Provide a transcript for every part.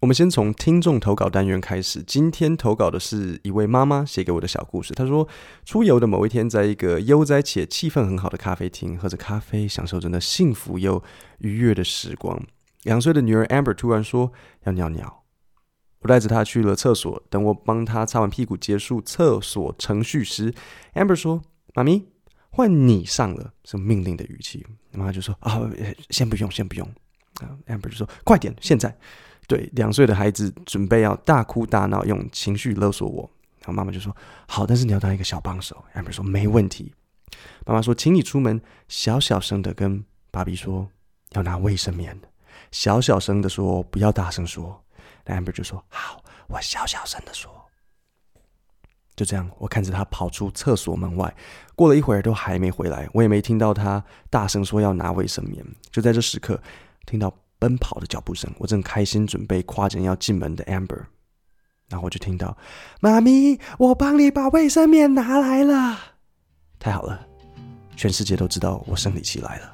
我们先从听众投稿单元开始。今天投稿的是一位妈妈写给我的小故事。她说，出游的某一天，在一个悠哉且气氛很好的咖啡厅，喝着咖啡，享受着那幸福又愉悦的时光。两岁的女儿 Amber 突然说要尿尿，我带着她去了厕所。等我帮她擦完屁股，结束厕所程序时，Amber 说：“妈咪，换你上了。”是命令的语气。妈妈就说：“啊、先不用，先不用。”啊，Amber 就说：“快点，现在。”对，两岁的孩子准备要大哭大闹，用情绪勒索我。然后妈妈就说：“好，但是你要当一个小帮手。” Amber 说：“没问题。”妈妈说：“请你出门，小小声的跟芭比说要拿卫生棉，小小声的说，不要大声说。” Amber 就说：“好，我小小声的说。”就这样，我看着他跑出厕所门外，过了一会儿都还没回来，我也没听到他大声说要拿卫生棉。就在这时刻，听到。奔跑的脚步声，我正开心准备跨进要进门的 Amber，然后我就听到：“妈咪，我帮你把卫生棉拿来了。”太好了，全世界都知道我生理期来了。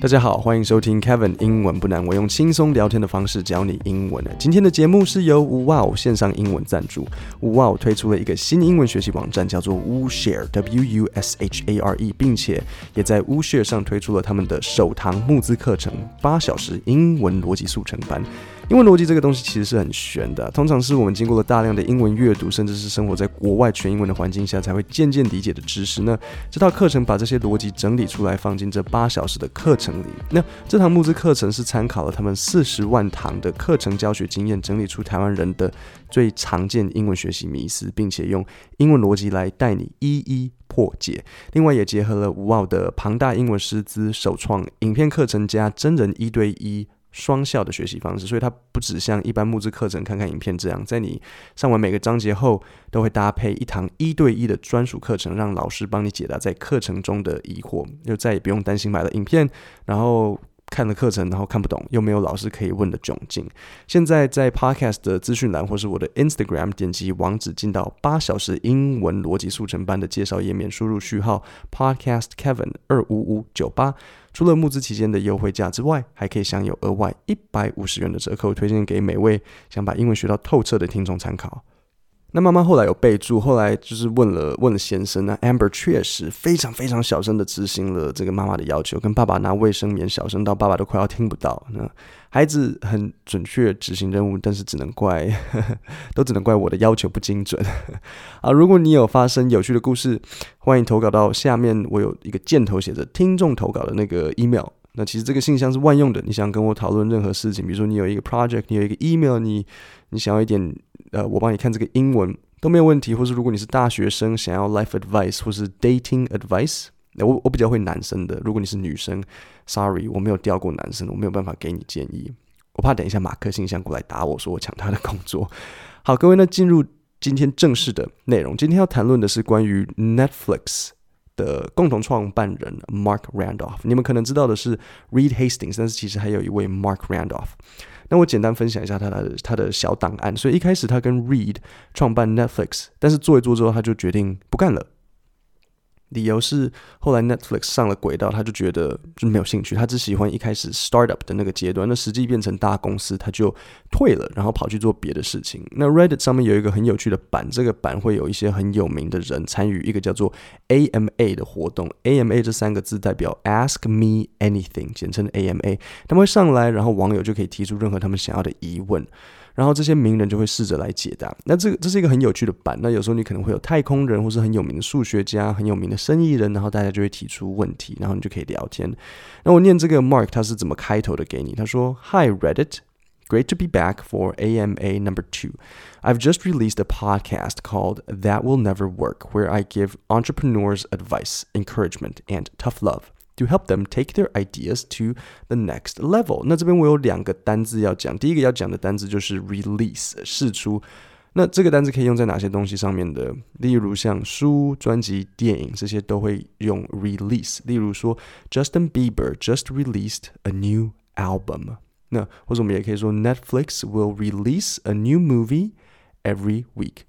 大家好，欢迎收听 Kevin 英文不难，我用轻松聊天的方式教你英文。今天的节目是由 Wow 线上英文赞助，Wow 推出了一个新英文学习网站，叫做 Wooshare，W U S H A R E，并且也在 Wooshare 上推出了他们的首堂募资课程——八小时英文逻辑速成班。英文逻辑这个东西其实是很玄的，通常是我们经过了大量的英文阅读，甚至是生活在国外全英文的环境下，才会渐渐理解的知识。那这套课程把这些逻辑整理出来，放进这八小时的课程里。那这堂募资课程是参考了他们四十万堂的课程教学经验，整理出台湾人的最常见英文学习迷思，并且用英文逻辑来带你一一破解。另外，也结合了 Wow 的庞大英文师资，首创影片课程加真人一对一。双效的学习方式，所以它不只像一般木质课程看看影片这样，在你上完每个章节后，都会搭配一堂一对一的专属课程，让老师帮你解答在课程中的疑惑，就再也不用担心买了影片，然后看了课程，然后看不懂，又没有老师可以问的窘境。现在在 Podcast 的资讯栏或是我的 Instagram 点击网址进到八小时英文逻辑速成班的介绍页面，输入序号 Podcast Kevin 二五五九八。除了募资期间的优惠价之外，还可以享有额外一百五十元的折扣，推荐给每位想把英文学到透彻的听众参考。那妈妈后来有备注，后来就是问了问了先生，那 Amber 确实非常非常小声的执行了这个妈妈的要求，跟爸爸拿卫生棉，小声到爸爸都快要听不到。那孩子很准确执行任务，但是只能怪呵呵，都只能怪我的要求不精准。啊，如果你有发生有趣的故事，欢迎投稿到下面，我有一个箭头写着听众投稿的那个 email。那其实这个信箱是万用的，你想跟我讨论任何事情，比如说你有一个 project，你有一个 email，你你想要一点。呃，我帮你看这个英文都没有问题，或是如果你是大学生想要 life advice 或是 dating advice，那我我比较会男生的。如果你是女生，sorry，我没有钓过男生，我没有办法给你建议。我怕等一下马克信箱过来打我说我抢他的工作。好，各位，那进入今天正式的内容。今天要谈论的是关于 Netflix 的共同创办人 Mark Randolph。你们可能知道的是 Reed Hastings，但是其实还有一位 Mark Randolph。那我简单分享一下他的他的小档案。所以一开始他跟 Reed 创办 Netflix，但是做一做之后，他就决定不干了。理由是后来 Netflix 上了轨道，他就觉得就没有兴趣，他只喜欢一开始 startup 的那个阶段。那实际变成大公司，他就退了，然后跑去做别的事情。那 Reddit 上面有一个很有趣的版，这个版会有一些很有名的人参与一个叫做 AMA 的活动。AMA 这三个字代表 Ask Me Anything，简称 AMA。他们会上来，然后网友就可以提出任何他们想要的疑问。然后这些名人就会试着来解答。那这个这是一个很有趣的版。那有时候你可能会有太空人，或是很有名的数学家、很有名的生意人，然后大家就会提出问题，然后你就可以聊天。那我念这个 Mark 他是怎么开头的给你？他说：“Hi Reddit, great to be back for AMA number two. I've just released a podcast called That Will Never Work, where I give entrepreneurs advice, encouragement, and tough love.” To help them take their ideas to the next level。那这边我有两个单字要讲，第一个要讲的单字就是 release 释出。那这个单字可以用在哪些东西上面的？例如像书、专辑、电影这些都会用 release。例如说，Justin Bieber just released a new album。那或者我们也可以说，Netflix will release a new movie every week。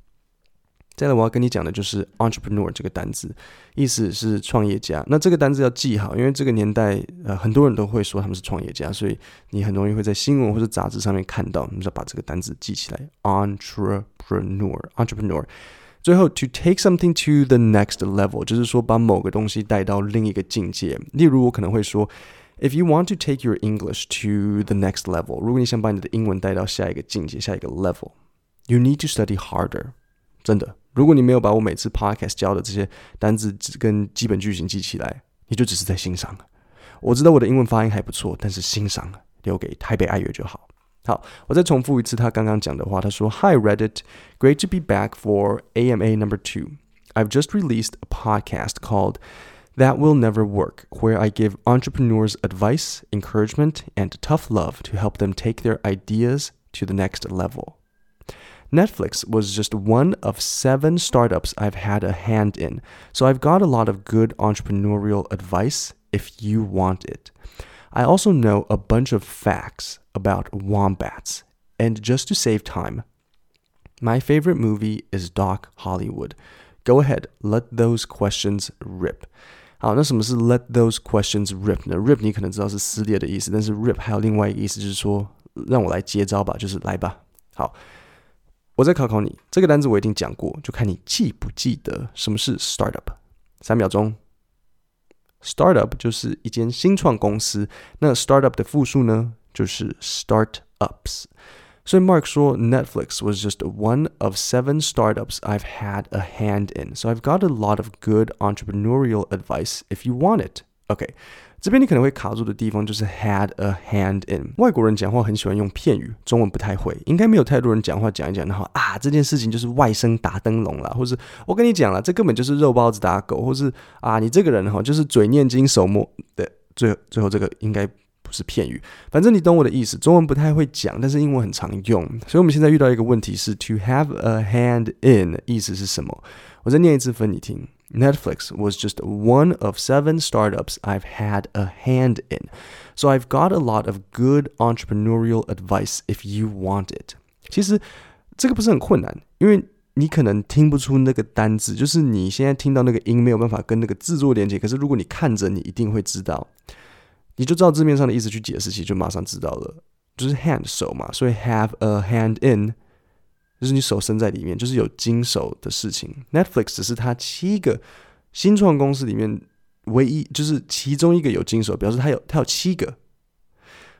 再来我要跟你讲的就是 entrepreneur 这个单字，意思是创业家。那这个单字要记好，因为这个年代呃很多人都会说他们是创业家，所以你很容易会在新闻或者杂志上面看到。你就要把这个单字记起来，entrepreneur，entrepreneur。最后，to take something to the next level，就是说把某个东西带到另一个境界。例如，我可能会说，if you want to take your English to the next level，如果你想把你的英文带到下一个境界，下一个 level，you need to study harder。真的。如果你没有把我每次 podcast 教的这些单字跟基本句型记起来，你就只是在欣赏。我知道我的英文发音还不错，但是欣赏留给台北爱乐就好。好，我再重复一次他刚刚讲的话。他说：“Hi Reddit, great to be back for AMA number two. I've just released a podcast called That Will Never Work, where I give entrepreneurs advice, encouragement, and tough love to help them take their ideas to the next level.” Netflix was just one of seven startups I've had a hand in, so I've got a lot of good entrepreneurial advice if you want it. I also know a bunch of facts about wombats, and just to save time, my favorite movie is Doc Hollywood. Go ahead, let those questions rip. 好，那什么是 let those questions rip 呢？rip 你可能知道是撕裂的意思，但是 rip 还有另外一个意思，就是说让我来接招吧，就是来吧。好。 我再考考你，这个单词我一定讲过，就看你记不记得什么是 startup。三秒钟，startup 就是一间新创公司。那 startup 的复数呢，就是 startups。所以 Mark 说，Netflix was just one of seven startups I've had a hand in. So I've got a lot of good entrepreneurial advice if you want it. OK。这边你可能会卡住的地方就是 had a hand in。外国人讲话很喜欢用片语，中文不太会，应该没有太多人讲话讲一讲，然后啊这件事情就是外甥打灯笼啦，或是我跟你讲了，这根本就是肉包子打狗，或是啊你这个人哈就是嘴念经手摸的，最最后这个应该不是片语，反正你懂我的意思。中文不太会讲，但是英文很常用，所以我们现在遇到一个问题是 to have a hand in 意思是什么？我再念一次分你听。Netflix was just one of seven startups I've had a hand in. So I've got a lot of good entrepreneurial advice if you want it. 其实这个不是很困难，因为你可能听不出那个单字，就是你现在听到那个音没有办法跟那个字做连接。可是如果你看着，你一定会知道，你就照字面上的意思去解释，其实就马上知道了，就是 hand 手嘛，所以 have a hand in。 就是你手伸在里面，就是有经手的事情。Netflix 只是它七个新创公司里面唯一，就是其中一个有经手，表示它有它有七个，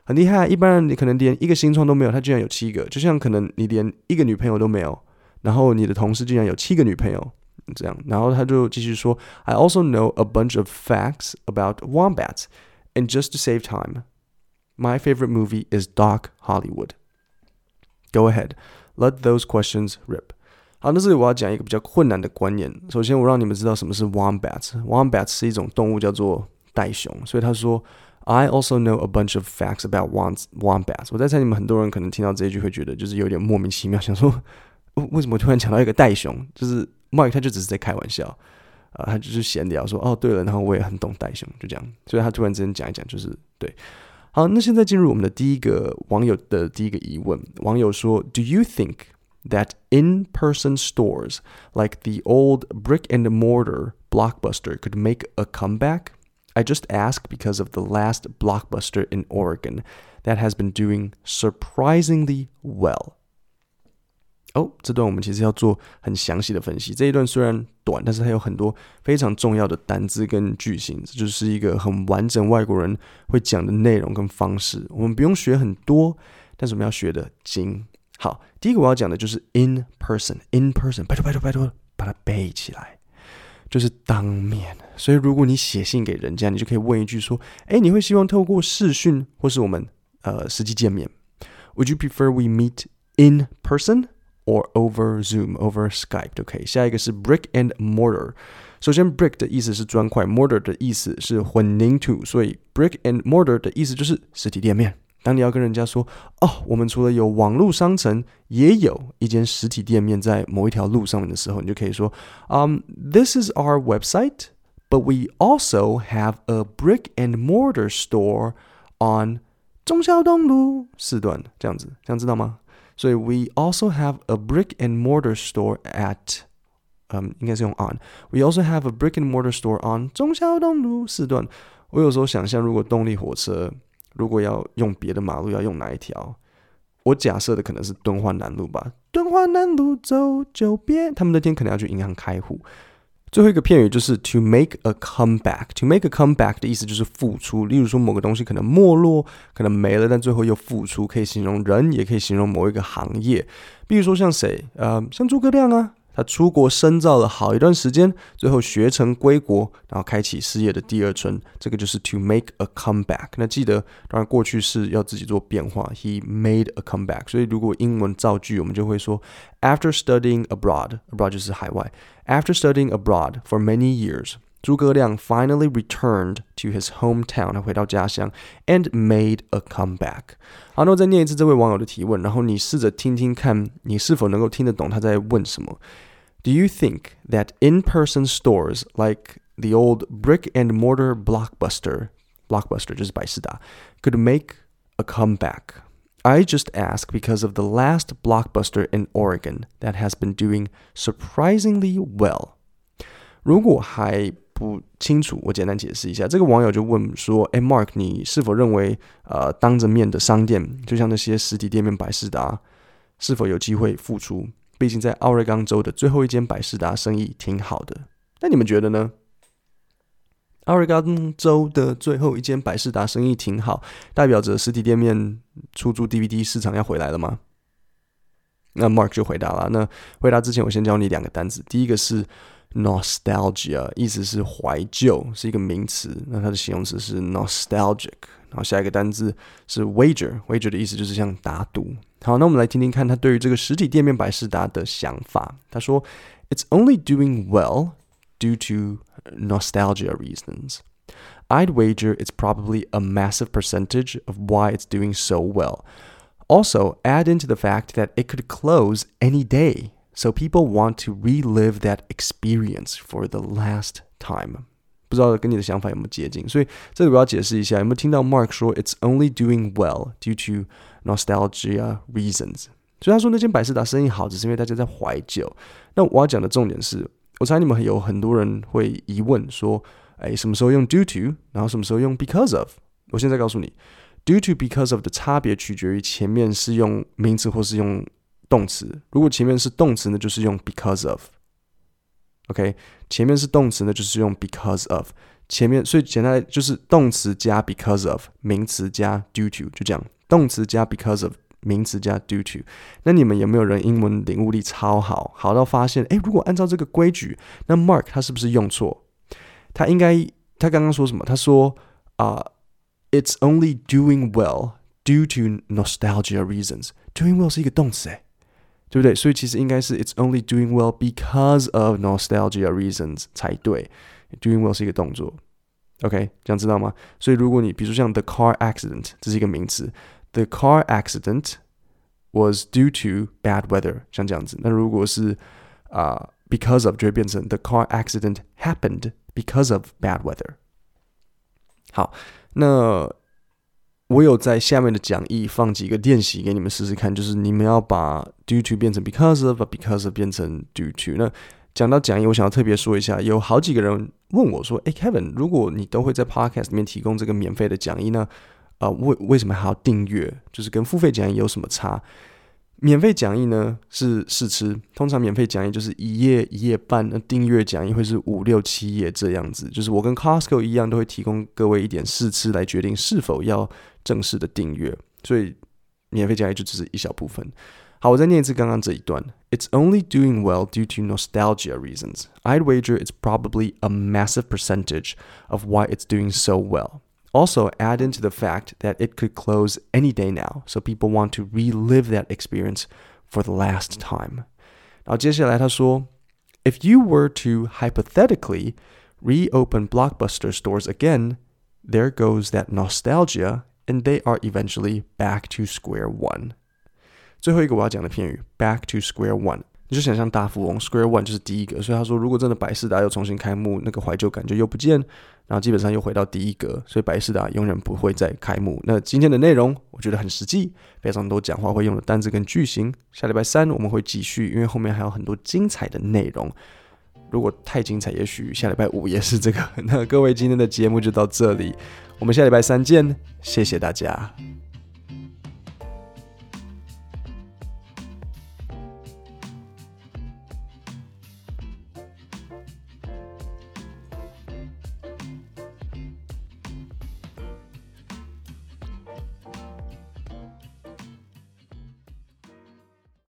很厉害。一般人你可能连一个新创都没有，他居然有七个。就像可能你连一个女朋友都没有，然后你的同事居然有七个女朋友，这样。然后他就继续说：“I also know a bunch of facts about wombats, and just to save time, my favorite movie is Doc Hollywood. Go ahead.” Let those questions rip。好，那这里我要讲一个比较困难的观念。首先，我让你们知道什么是 wombats。wombats 是一种动物，叫做袋熊。所以他说，I also know a bunch of facts about wombats。我在猜，你们很多人可能听到这一句会觉得就是有点莫名其妙，想说 为什么突然讲到一个袋熊？就是 Mike，他就只是在开玩笑啊，他就是闲聊说，哦，对了，然后我也很懂袋熊，就这样。所以他突然之间讲一讲，就是对。好，那现在进入我们的第一个网友的第一个疑问。网友说：“Do you think that in-person stores like the old brick-and-mortar Blockbuster could make a comeback? I just ask because of the last Blockbuster in Oregon that has been doing surprisingly well.” 哦，这段我们其实要做很详细的分析。这一段虽然短，但是它有很多非常重要的单字跟句型，这就是一个很完整外国人会讲的内容跟方式。我们不用学很多，但是我们要学的精。好，第一个我要讲的就是 in person，in person，拜托拜托拜托，把它背起来，就是当面。所以如果你写信给人家，你就可以问一句说：哎，你会希望透过视讯或是我们呃实际见面？Would you prefer we meet in person？or over Zoom, over Skype 都可以。下一个是 brick and mortar。首先，brick 的意思是砖块，mortar 的意思是混凝土，所以 brick and mortar 的意思就是实体店面。当你要跟人家说，哦，我们除了有网络商城，也有一间实体店面在某一条路上面的时候，你就可以说，嗯，This is our website, but we also have a brick and mortar store on 忠孝东路四段，这样子，这样知道吗？ 所以，we also have a brick and mortar store at 嗯，应该是用 on。We also have a brick and mortar store on 中孝东路四段。我有时候想象，如果动力火车如果要用别的马路，要用哪一条？我假设的可能是敦化南路吧。敦化南路走九遍，他们那天可能要去银行开户。最后一个片语就是 to make a comeback。to make a comeback 的意思就是复出。例如说某个东西可能没落，可能没了，但最后又复出，可以形容人，也可以形容某一个行业。比如说像谁？呃，像诸葛亮啊。他出国深造了好一段时间，最后学成归国，然后开启事业的第二春。这个就是 to make a comeback。那记得，当然过去式要自己做变化。He made a comeback。所以如果英文造句，我们就会说，After studying abroad，abroad 就是海外。After studying abroad for many years。诸葛亮 finally returned to his hometown，他回到家乡，and made a comeback。好，那我再念一次这位网友的提问，然后你试着听听看，你是否能够听得懂他在问什么？Do you think that in-person stores like the old brick and mortar blockbuster，blockbuster 就是百视达，could make a comeback? I just ask because of the last blockbuster in Oregon that has been doing surprisingly well。如果还 不清楚，我简单解释一下。这个网友就问说：“哎，Mark，你是否认为，呃，当着面的商店，就像那些实体店面百事达，是否有机会复出？毕竟在奥瑞冈州的最后一间百事达生意挺好的。那你们觉得呢？奥瑞冈州的最后一间百事达生意挺好，代表着实体店面出租 DVD 市场要回来了吗？”那 Mark 就回答了。那回答之前，我先教你两个单词。第一个是。Nostalgia 意思是怀旧，是一个名词。那它的形容词是 nostalgic。然后下一个单字是 wager，wager 的意思就是像打赌。好，那我们来听听看他对于这个实体店面百视达的想法。他说：“It's only doing well due to nostalgia reasons. I'd wager it's probably a massive percentage of why it's doing so well. Also, add into the fact that it could close any day.” So people want to relive that experience for the last time。不知道跟你的想法有没有接近？所以这里我要解释一下，有没有听到 Mark 说 "It's only doing well due to nostalgia reasons"？所以他说那间百视达生意好，只是因为大家在怀旧。那我要讲的重点是，我猜你们有很多人会疑问说，哎，什么时候用 due to，然后什么时候用 because of？我现在告诉你，due to because of 的差别取决于前面是用名词或是用。 动词，如果前面是动词呢，就是用 because of。OK，前面是动词呢，就是用 because of。前面，所以简单来就是动词加 because of，名词加 due to，就这样。动词加 because of，名词加 due to。那你们有没有人英文领悟力超好，好到发现，诶，如果按照这个规矩，那 Mark 他是不是用错？他应该，他刚刚说什么？他说啊、uh,，It's only doing well due to nostalgia reasons。Doing well 是一个动词，诶。对不对？所以其实应该是 It's only doing well because of nostalgia reasons 才对。Doing well 是一个动作，OK，这样知道吗？所以如果你比如说像 the car accident，这是一个名词，the car accident was due to bad weather，像这样子。那如果是啊、uh, because of，就会变成 the car accident happened because of bad weather。好，那。 我有在下面的讲义放几个练习给你们试试看，就是你们要把 due to 变成 because of，把 because of 变成 due to。那讲到讲义，我想要特别说一下，有好几个人问我说：“诶，Kevin，如果你都会在 podcast 里面提供这个免费的讲义呢，啊，为为什么还要订阅？就是跟付费讲义有什么差？”免费讲义呢是试吃，通常免费讲义就是一页一页半，那订阅讲义会是五六七页这样子。就是我跟 Costco 一样，都会提供各位一点试吃来决定是否要正式的订阅。所以免费讲义就只是一小部分。好，我再念一次刚刚这一段：It's only doing well due to nostalgia reasons. I'd wager it's probably a massive percentage of why it's doing so well. Also, add into the fact that it could close any day now, so people want to relive that experience for the last time. 然后接下来他说，If you were to hypothetically reopen Blockbuster stores again, there goes that nostalgia, and they are eventually back to square one. 最后一个我要讲的片语，back to square one。 你就想象大富翁，Square One 就是第一个，所以他说，如果真的百事达又重新开幕，那个怀旧感就又不见，然后基本上又回到第一个，所以百事达永远不会再开幕。那今天的内容我觉得很实际，非常多讲话会用的单字跟句型。下礼拜三我们会继续，因为后面还有很多精彩的内容。如果太精彩，也许下礼拜五也是这个。那各位今天的节目就到这里，我们下礼拜三见，谢谢大家。